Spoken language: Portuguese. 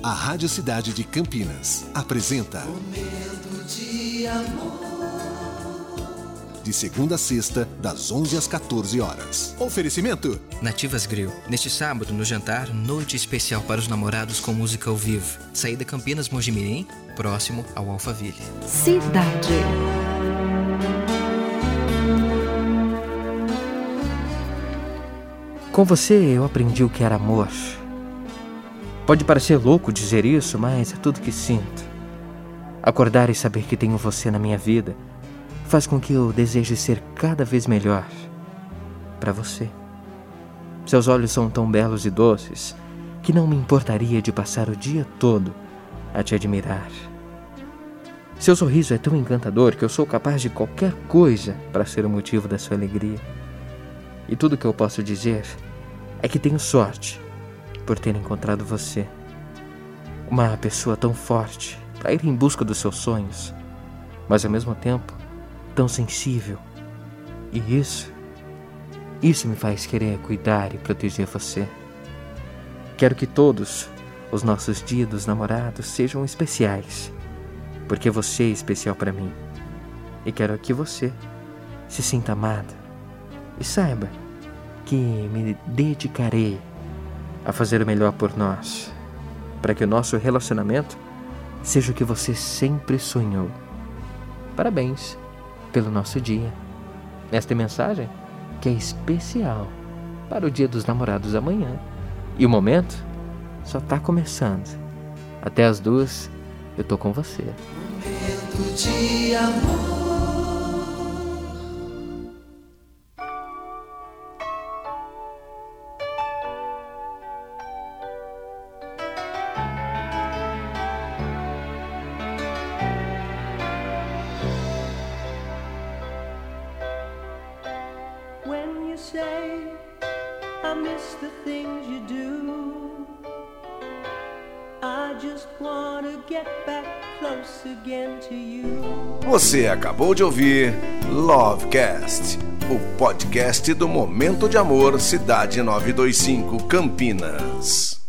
A Rádio Cidade de Campinas apresenta Momento de amor. De segunda a sexta, das 11 às 14 horas. Oferecimento: Nativas Grill. Neste sábado, no jantar, noite especial para os namorados com música ao vivo. Saída Campinas Mojimirim, próximo ao Alphaville. Cidade. Com você eu aprendi o que era amor. Pode parecer louco dizer isso, mas é tudo que sinto. Acordar e saber que tenho você na minha vida faz com que eu deseje ser cada vez melhor para você. Seus olhos são tão belos e doces que não me importaria de passar o dia todo a te admirar. Seu sorriso é tão encantador que eu sou capaz de qualquer coisa para ser o motivo da sua alegria. E tudo que eu posso dizer é que tenho sorte por ter encontrado você. Uma pessoa tão forte para ir em busca dos seus sonhos, mas ao mesmo tempo tão sensível. E isso, isso me faz querer cuidar e proteger você. Quero que todos os nossos dias dos namorados sejam especiais, porque você é especial para mim. E quero que você se sinta amada e saiba que me dedicarei a fazer o melhor por nós, para que o nosso relacionamento seja o que você sempre sonhou. Parabéns pelo nosso dia. Esta mensagem que é especial para o Dia dos Namorados amanhã. E o momento só está começando. Até as duas eu tô com você. Momento de amor. Say I miss the things you do. I just wanna get back close again to you. Você acabou de ouvir Lovecast, o podcast do Momento de Amor Cidade 925 Campinas.